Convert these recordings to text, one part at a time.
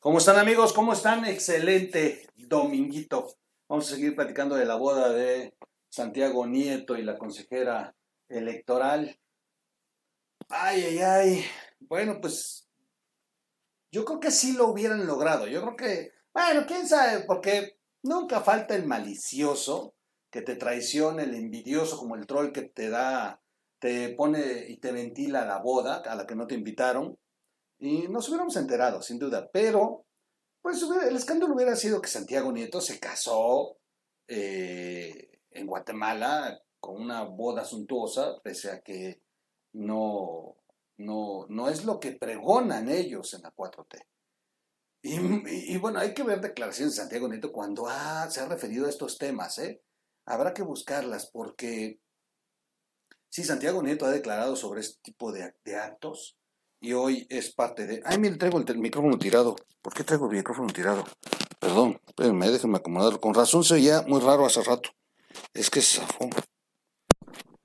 ¿Cómo están amigos? ¿Cómo están? Excelente dominguito. Vamos a seguir platicando de la boda de Santiago Nieto y la consejera electoral. Ay, ay, ay. Bueno, pues yo creo que sí lo hubieran logrado. Yo creo que, bueno, quién sabe, porque nunca falta el malicioso que te traicione, el envidioso como el troll que te da, te pone y te ventila la boda a la que no te invitaron. Y nos hubiéramos enterado, sin duda. Pero, pues el escándalo hubiera sido que Santiago Nieto se casó eh, en Guatemala con una boda suntuosa, pese a que no, no, no es lo que pregonan ellos en la 4T. Y, bueno, hay que ver declaraciones de Santiago Nieto cuando se ha referido a estos temas. ¿eh? Habrá que buscarlas porque sí, Santiago Nieto ha declarado sobre este tipo de, actos y hoy es parte de... Ay, mire, traigo el, micrófono tirado. ¿Por qué traigo el micrófono tirado? Perdón, espérenme, déjenme acomodarlo. Con razón se oía muy raro hace rato. Es que se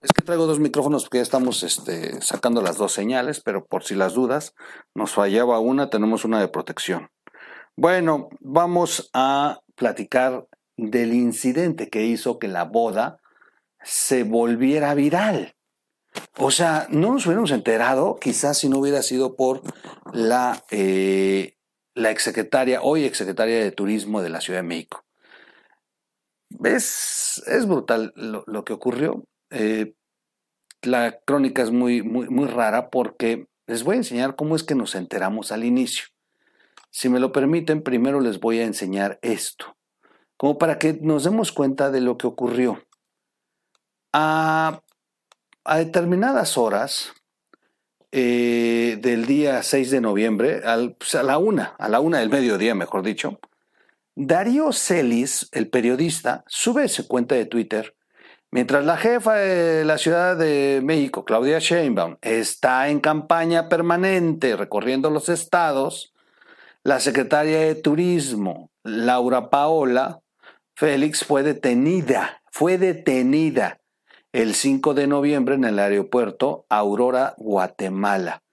es que traigo dos micrófonos porque ya estamos este, sacando las dos señales, pero por si las dudas, nos fallaba una, tenemos una de protección. Bueno, vamos a platicar del incidente que hizo que la boda se volviera viral. O sea, no nos hubiéramos enterado, quizás si no hubiera sido por la, eh, la exsecretaria, hoy exsecretaria de Turismo de la Ciudad de México. Es, es brutal lo, lo que ocurrió. Eh, la crónica es muy, muy, muy rara porque les voy a enseñar cómo es que nos enteramos al inicio. Si me lo permiten, primero les voy a enseñar esto, como para que nos demos cuenta de lo que ocurrió. A, determinadas horas eh, del día 6 de noviembre, pues, a la una, a la una del mediodía, mejor dicho, Darío Celis, el periodista, sube su cuenta de Twitter Mientras la jefa de la Ciudad de México, Claudia Sheinbaum, está en campaña permanente recorriendo los estados, la secretaria de Turismo, Laura Paola Félix, fue detenida, fue detenida el 5 de noviembre en el aeropuerto Aurora, Guatemala.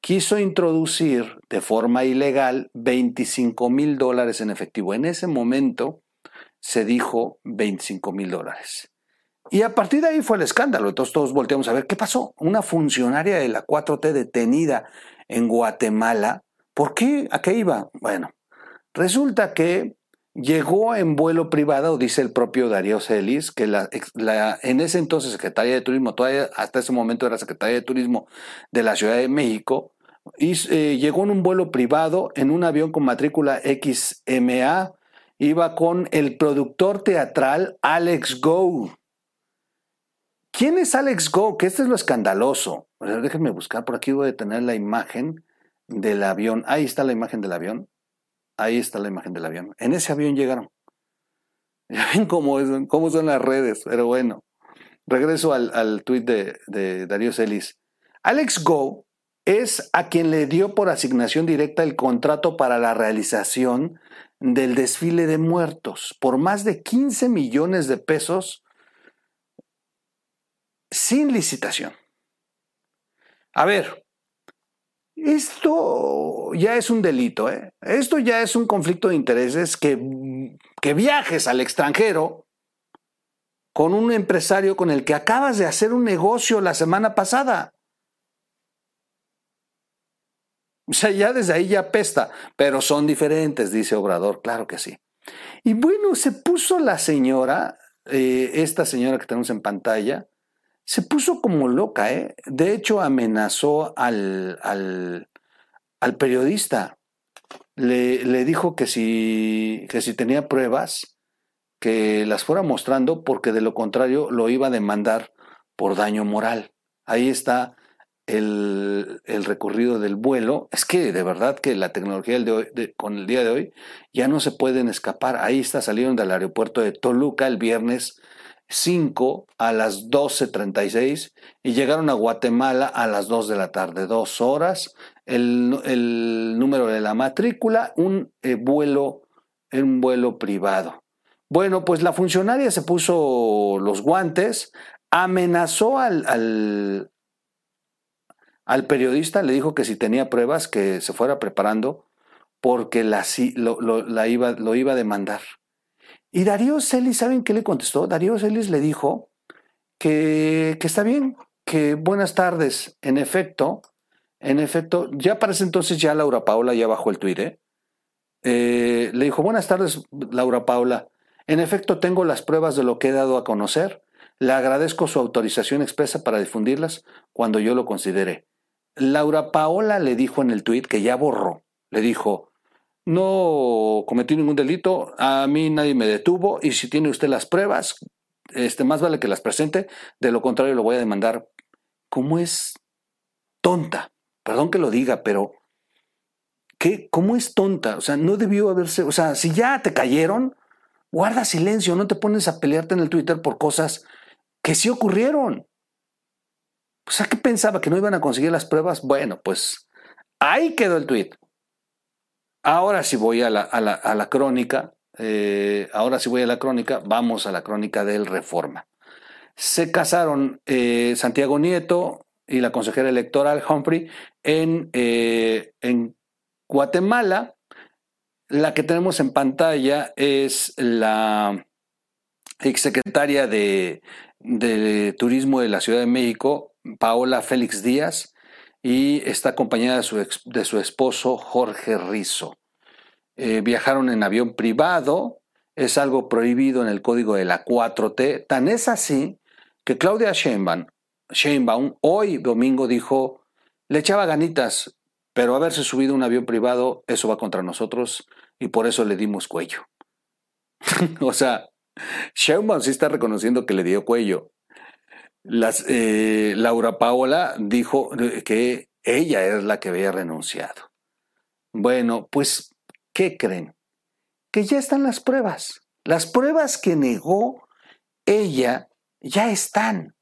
Quiso introducir de forma ilegal 25 mil dólares en efectivo. En ese momento se dijo 25 mil dólares. Y a partir de ahí fue el escándalo. Entonces todos volteamos a ver qué pasó. Una funcionaria de la 4T detenida en Guatemala. ¿Por qué? ¿A qué iba? Bueno, resulta que llegó en vuelo privado, dice el propio Darío Celis, que en ese entonces secretaria de Turismo, todavía hasta ese momento era secretaria de Turismo de la Ciudad de México, eh, llegó en un vuelo privado en un avión con matrícula XMA, iba con el productor teatral Alex Go. ¿Quién es Alex Go? Que este es lo escandaloso. déjenme buscar, por aquí voy a tener la imagen del avión. Ahí está la imagen del avión. Ahí está la imagen del avión. En ese avión llegaron. Ya ven cómo, son las redes, pero bueno. Regreso al, al tuit de, de Darío Celis. Alex Go es a quien le dio por asignación directa el contrato para la realización del desfile de muertos por más de 15 millones de pesos sin licitación. A ver, esto ya es un delito, ¿eh? esto ya es un conflicto de intereses que, que viajes al extranjero con un empresario con el que acabas de hacer un negocio la semana pasada. O sea, ya desde ahí ya pesta, pero son diferentes, dice Obrador, claro que sí. Y bueno, se puso la señora, eh, esta señora que tenemos en pantalla, se puso como loca, ¿eh? De hecho, amenazó al, al, al periodista. Le, le, dijo que si, que si tenía pruebas, que las fuera mostrando, porque de lo contrario lo iba a demandar por daño moral. Ahí está el, el recorrido del vuelo. Es que de verdad que la tecnología de hoy, con el día de hoy ya no se pueden escapar. Ahí está, salieron del aeropuerto de Toluca el viernes 5 a las 12.36 y llegaron a Guatemala a las 2 de la tarde, dos horas, el, número de la matrícula, un eh, vuelo, un vuelo privado. Bueno, pues la funcionaria se puso los guantes, amenazó al, al, al, periodista, le dijo que si tenía pruebas que se fuera preparando porque la, lo, lo, la iba, lo iba a demandar. Y Darío Celis, ¿saben qué le contestó? Darío Celis le dijo que, está bien, que buenas tardes. En efecto, en efecto, ya para entonces ya Laura Paula ya bajó el tuit, ¿eh? Eh, le dijo, buenas tardes, Laura Paula. En efecto, tengo las pruebas de lo que he dado a conocer. Le agradezco su autorización expresa para difundirlas cuando yo lo considere. Laura Paola le dijo en el tuit que ya borró. Le dijo, no cometí ningún delito, a mí nadie me detuvo y si tiene usted las pruebas, este, más vale que las presente, de lo contrario lo voy a demandar. ¿Cómo es tonta? Perdón que lo diga, pero ¿qué, ¿cómo es tonta? O sea, no debió haberse, o sea, si ya te cayeron, guarda silencio, no te pones a pelearte en el Twitter por cosas que sí ocurrieron. O sea, ¿qué pensaba? ¿Que no iban a conseguir las pruebas? Bueno, pues ahí quedó el tweet. Ahora sí voy a la, a la, a la crónica, eh, ahora sí voy a la crónica, vamos a la crónica del Reforma. Se casaron eh, Santiago Nieto y la consejera electoral Humphrey en, eh, en Guatemala. La que tenemos en pantalla es la exsecretaria de, de Turismo de la Ciudad de México, Paola Félix Díaz, y está acompañada de su, de su esposo Jorge Rizo. Eh, viajaron en avión privado, es algo prohibido en el código de la 4T, tan es así que Claudia Sheinbaum, Sheinbaum hoy domingo dijo, le echaba ganitas, pero haberse subido un avión privado, eso va contra nosotros y por eso le dimos cuello. o sea, Sheinbaum sí está reconociendo que le dio cuello. Las, eh, Laura Paola dijo que ella es la que había renunciado. Bueno, pues, ¿qué creen? Que ya están las pruebas. Las pruebas que negó ella ya están.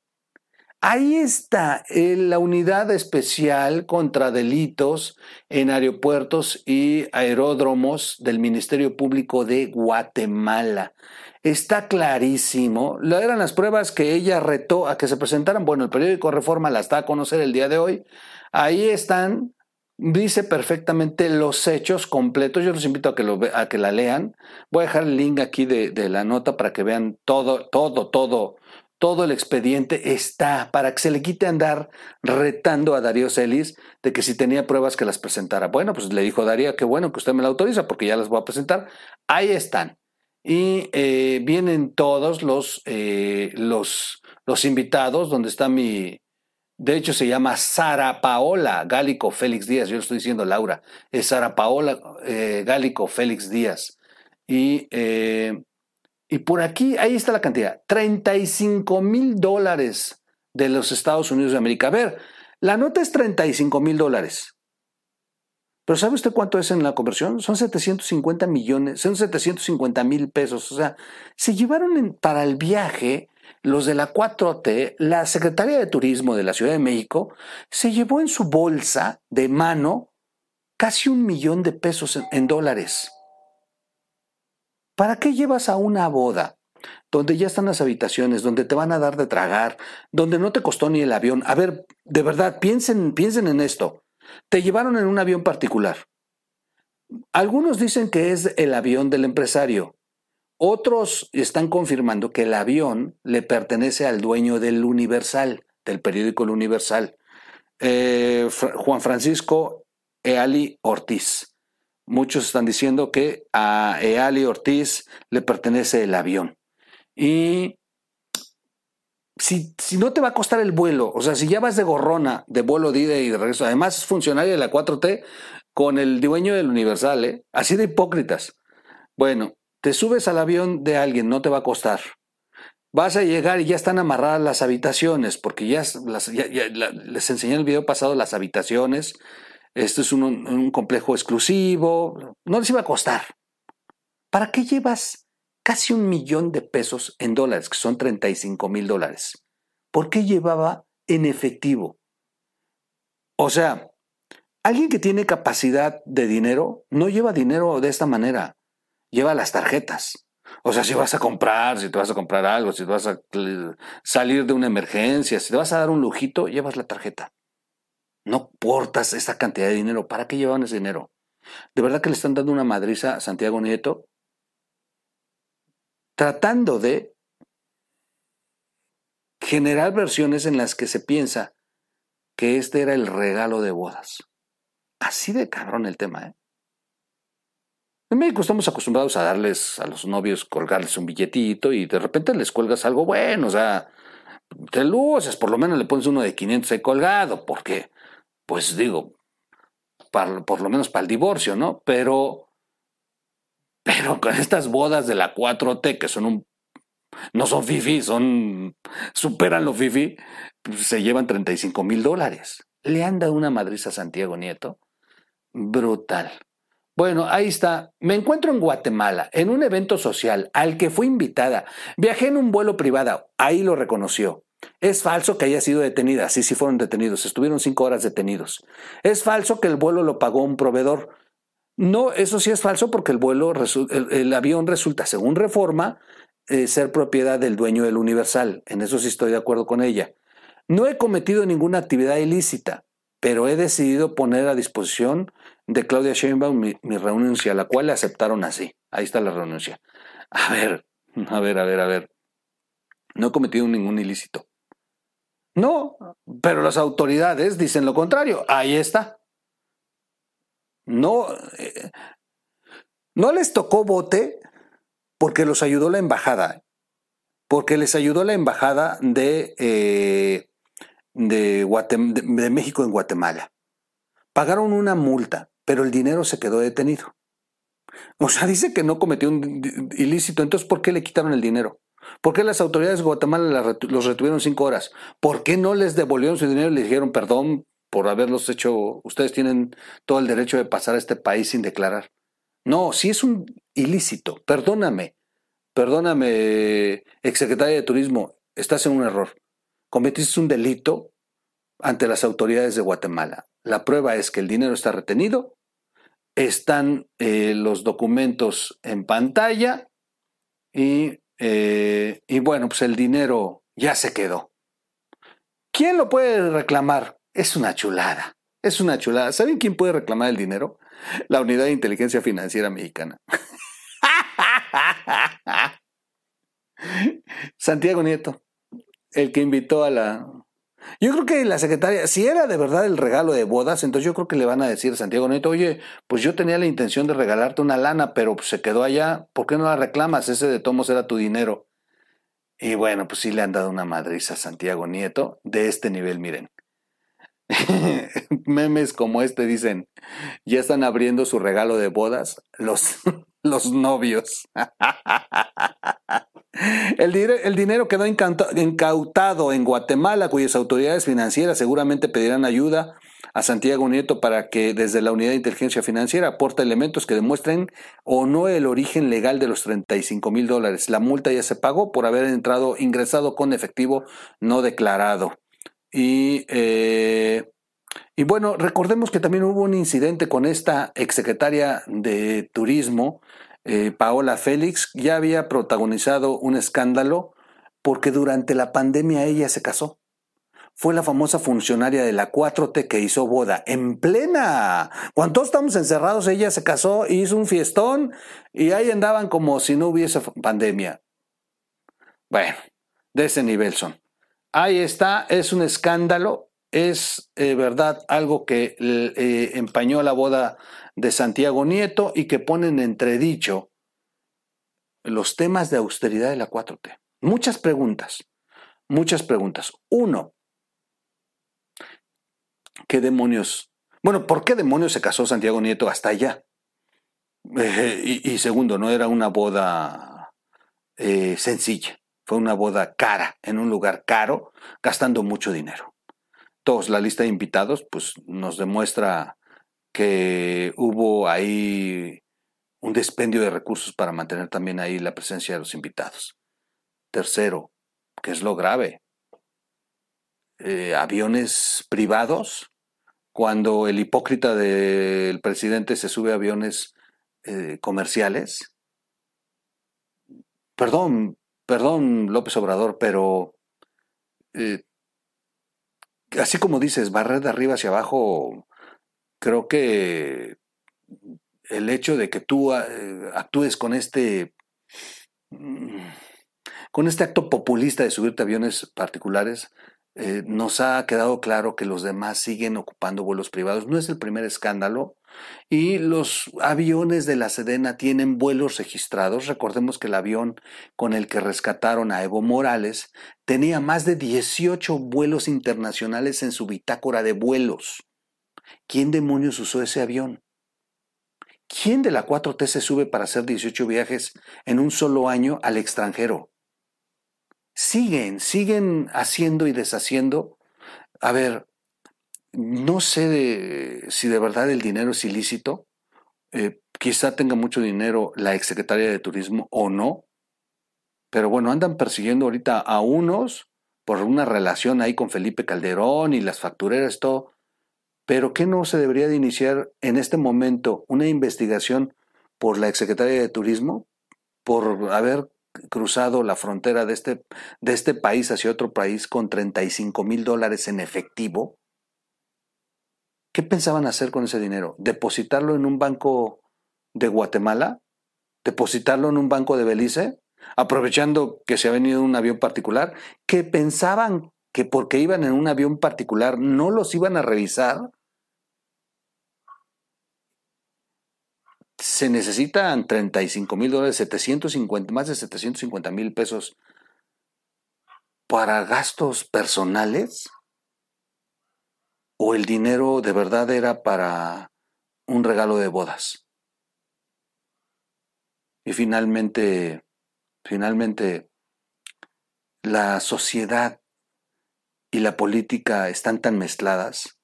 Ahí está eh, la unidad especial contra delitos en aeropuertos y aeródromos del Ministerio Público de Guatemala. Está clarísimo. Eran las pruebas que ella retó a que se presentaran. Bueno, el periódico Reforma las da a conocer el día de hoy. Ahí están, dice perfectamente los hechos completos. Yo los invito a que, a que la lean. Voy a dejar el link aquí de, de la nota para que vean todo, todo, todo todo el expediente está para que se le quite andar retando a Darío Celis de que si tenía pruebas que las presentara. Bueno, pues le dijo Darío, que bueno que usted me la autoriza porque ya las voy a presentar. Ahí están. Y eh, vienen todos los, eh, los, los invitados, donde está mi, de hecho, se llama Sara Paola Gálico Félix Díaz. Yo estoy diciendo Laura. Es Sara Paola eh, Gálico Félix Díaz. Y y por aquí, ahí está la cantidad, 35 mil dólares de los Estados Unidos de América. A ver, la nota es 35 mil dólares. Pero ¿sabe usted cuánto es en la conversión? Son 750 millones, son 750 mil pesos. O sea, se llevaron para el viaje los de la 4T, la Secretaría de Turismo de la Ciudad de México se llevó en su bolsa de mano casi un millón de pesos en dólares. ¿Para qué llevas a una boda donde ya están las habitaciones, donde te van a dar de tragar, donde no te costó ni el avión? A ver, de verdad, piensen, piensen en esto. Te llevaron en un avión particular. Algunos dicen que es el avión del empresario. Otros están confirmando que el avión le pertenece al dueño del Universal, del periódico El Universal, eh, Juan Francisco Eali Ortiz. Muchos están diciendo que a Eali Ortiz le pertenece el avión. Y si, si, no te va a costar el vuelo, o sea, si ya vas de gorrona, de vuelo de ida y de regreso, además es funcionario de la 4T con el dueño del Universal, ¿eh? así de hipócritas. Bueno, te subes al avión de alguien, no te va a costar. Vas a llegar y ya están amarradas las habitaciones, porque ya, les enseñé en el video pasado las habitaciones, esto es un, complejo exclusivo, no les iba a costar. ¿Para qué llevas casi un millón de pesos en dólares, que son 35 mil dólares? ¿Por qué llevaba en efectivo? O sea, alguien que tiene capacidad de dinero no lleva dinero de esta manera, lleva las tarjetas. O sea, si vas a comprar, si te vas a comprar algo, si te vas a salir de una emergencia, si te vas a dar un lujito, llevas la tarjeta. No portas esa cantidad de dinero. ¿Para qué llevan ese dinero? ¿De verdad que le están dando una madriza a Santiago Nieto? Tratando de generar versiones en las que se piensa que este era el regalo de bodas. Así de cabrón el tema, ¿eh? En México estamos acostumbrados a darles a los novios, colgarles un billetito y de repente les cuelgas algo bueno, o sea, te luces, por lo menos le pones uno de 500 ahí colgado, porque, pues digo, por lo menos para el divorcio, ¿no? Pero, pero con estas bodas de la 4T, que son un, no son fifi, son, superan lo fifi, se llevan 35 mil dólares. Le han dado una madriza a Santiago Nieto. Brutal. Bueno, ahí está. Me encuentro en Guatemala, en un evento social al que fui invitada. Viajé en un vuelo privado, ahí lo reconoció. Es falso que haya sido detenida, sí, sí fueron detenidos, estuvieron cinco horas detenidos. Es falso que el vuelo lo pagó un proveedor. No, eso sí es falso porque el vuelo, el, avión resulta, según reforma, eh, ser propiedad del dueño del Universal. En eso sí estoy de acuerdo con ella. No he cometido ninguna actividad ilícita, pero he decidido poner a disposición de Claudia Sheinbaum mi, renuncia, la cual le aceptaron así. Ahí está la renuncia. A ver, a ver, a ver, a ver. No he cometido ningún ilícito. No, pero las autoridades dicen lo contrario. Ahí está. No, eh, no les tocó bote porque los ayudó la embajada, porque les ayudó la embajada de, eh, de, de México en Guatemala. Pagaron una multa pero el dinero se quedó detenido. O sea, dice que no cometió un ilícito, entonces ¿por qué le quitaron el dinero? ¿Por qué las autoridades de Guatemala los retuvieron cinco horas? ¿Por qué no les devolvieron su dinero y les dijeron perdón por haberlos hecho? Ustedes tienen todo el derecho de pasar a este país sin declarar. No, si es un ilícito, perdóname, perdóname, exsecretaria de Turismo, estás en un error. Cometiste un delito ante las autoridades de Guatemala. La prueba es que el dinero está retenido están eh, los documentos en pantalla y, eh, y bueno, pues el dinero ya se quedó. ¿Quién lo puede reclamar? Es una chulada. Es una chulada. ¿Saben quién puede reclamar el dinero? La Unidad de Inteligencia Financiera Mexicana. Santiago Nieto, el que invitó a la yo creo que la secretaria, si era de verdad el regalo de bodas, entonces yo creo que le van a decir a Santiago Neto, oye, pues yo tenía la intención de regalarte una lana, pero se quedó allá, ¿por qué no la reclamas? Ese de tomos era tu dinero. Y bueno, pues sí le han dado una madriza a Santiago Nieto de este nivel, miren. Memes como este dicen, ya están abriendo su regalo de bodas los, los novios. El, el, dinero quedó incautado en Guatemala, cuyas autoridades financieras seguramente pedirán ayuda a Santiago Nieto para que desde la Unidad de Inteligencia Financiera aporte elementos que demuestren o no el origen legal de los 35 mil dólares. La multa ya se pagó por haber entrado, ingresado con efectivo no declarado. Y, eh, y bueno, recordemos que también hubo un incidente con esta exsecretaria de Turismo, eh, Paola Félix, ya había protagonizado un escándalo porque durante la pandemia ella se casó. Fue la famosa funcionaria de la 4T que hizo boda en plena. Cuando todos estamos encerrados, ella se casó, hizo un fiestón y ahí andaban como si no hubiese pandemia. Bueno, de ese nivel son. Ahí está, es un escándalo, es eh, verdad algo que eh, empañó la boda de Santiago Nieto y que ponen entredicho los temas de austeridad de la 4T. Muchas preguntas, muchas preguntas. Uno, ¿qué demonios? Bueno, ¿por qué demonios se casó Santiago Nieto hasta allá? Eh, y, segundo, no era una boda sencilla, fue una boda cara, en un lugar caro, gastando mucho dinero. Todos, la lista de invitados, pues nos demuestra que hubo ahí un despendio de recursos para mantener también ahí la presencia de los invitados. Tercero, que es lo grave, eh, aviones privados, cuando el hipócrita del presidente se sube a aviones eh, comerciales, perdón, perdón López Obrador, pero eh, así como dices, barrer de arriba hacia abajo, creo que el hecho de que tú eh, actúes con este mm, con este acto populista de subirte aviones particulares, eh, nos ha quedado claro que los demás siguen ocupando vuelos privados. No es el primer escándalo. Y los aviones de la Sedena tienen vuelos registrados. Recordemos que el avión con el que rescataron a Evo Morales tenía más de 18 vuelos internacionales en su bitácora de vuelos. ¿Quién demonios usó ese avión? ¿Quién de la 4T se sube para hacer 18 viajes en un solo año al extranjero? Siguen, siguen haciendo y deshaciendo. A ver, no sé si de verdad el dinero es ilícito. Eh, quizá tenga mucho dinero la exsecretaria de Turismo o no. Pero bueno, andan persiguiendo ahorita a unos por una relación ahí con Felipe Calderón y las factureras, todo. Pero ¿qué no se debería de iniciar en este momento una investigación por la exsecretaria de Turismo por haber cruzado la frontera de este, de este país hacia otro país con 35 mil dólares en efectivo? ¿Qué pensaban hacer con ese dinero? ¿Depositarlo en un banco de Guatemala? ¿Depositarlo en un banco de Belice? Aprovechando que se ha venido un avión particular, ¿qué pensaban que porque iban en un avión particular no los iban a revisar se necesitan 35 mil dólares, 750, más de 750 mil pesos para gastos personales? ¿O el dinero de verdad era para un regalo de bodas? Y finalmente, finalmente, la sociedad y la política están tan mezcladas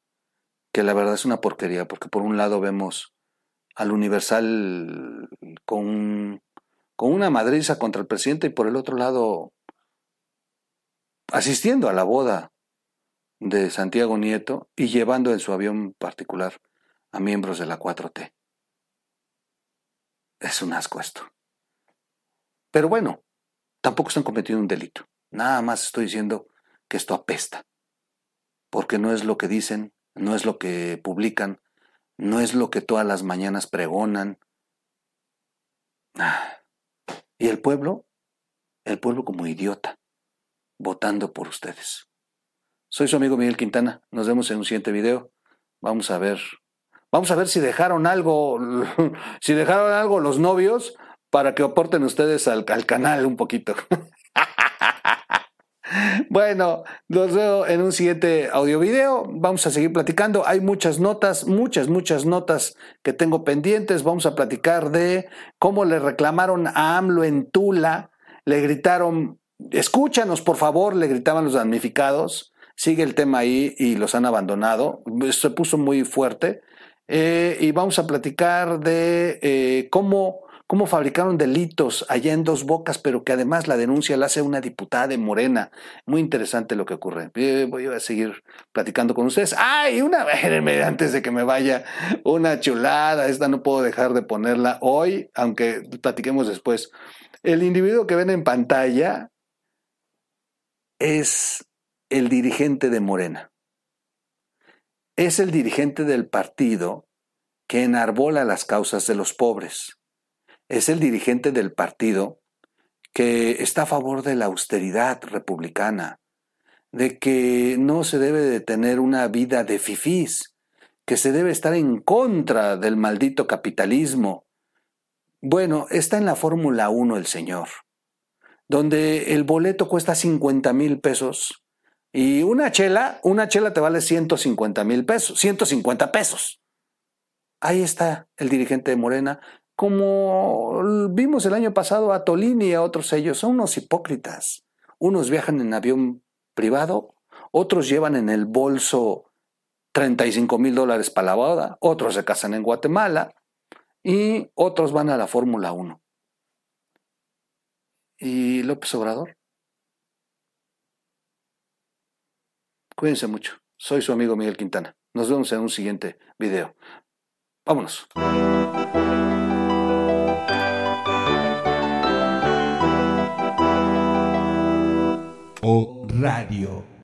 que la verdad es una porquería, porque por un lado vemos al Universal con, con una madriza contra el presidente y por el otro lado asistiendo a la boda de Santiago Nieto y llevando en su avión particular a miembros de la 4T. Es un asco esto. Pero bueno, tampoco están cometiendo un delito. Nada más estoy diciendo que esto apesta. Porque no es lo que dicen, no es lo que publican, no es lo que todas las mañanas pregonan. Ah. ¿Y el pueblo? El pueblo como idiota, votando por ustedes. Soy su amigo Miguel Quintana. Nos vemos en un siguiente video. Vamos a ver. Vamos a ver si dejaron algo, si dejaron algo los novios para que aporten ustedes al, al canal un poquito. Bueno, los veo en un siguiente audio video. Vamos a seguir platicando. Hay muchas notas, muchas, muchas notas que tengo pendientes. Vamos a platicar de cómo le reclamaron a AMLO en Tula. Le gritaron, escúchanos por favor, le gritaban los damnificados. Sigue el tema ahí y los han abandonado. Se puso muy fuerte. Eh, y vamos a platicar de eh, cómo cómo fabricaron delitos allá en Dos Bocas, pero que además la denuncia la hace una diputada de Morena. Muy interesante lo que ocurre. Voy a seguir platicando con ustedes. ¡Ay! Una, antes de que me vaya, una chulada. Esta no puedo dejar de ponerla hoy, aunque platiquemos después. El individuo que ven en pantalla es el dirigente de Morena. Es el dirigente del partido que enarbola las causas de los pobres es el dirigente del partido que está a favor de la austeridad republicana, de que no se debe de tener una vida de fifís, que se debe estar en contra del maldito capitalismo. Bueno, está en la Fórmula 1 el señor, donde el boleto cuesta 50 mil pesos y una chela, una chela te vale 150 mil pesos, 150 pesos. Ahí está el dirigente de Morena como vimos el año pasado a Tolini y a otros ellos, son unos hipócritas. Unos viajan en avión privado, otros llevan en el bolso 35 mil dólares para la boda, otros se casan en Guatemala y otros van a la Fórmula 1. ¿Y López Obrador? Cuídense mucho. Soy su amigo Miguel Quintana. Nos vemos en un siguiente video. Vámonos. O Radio.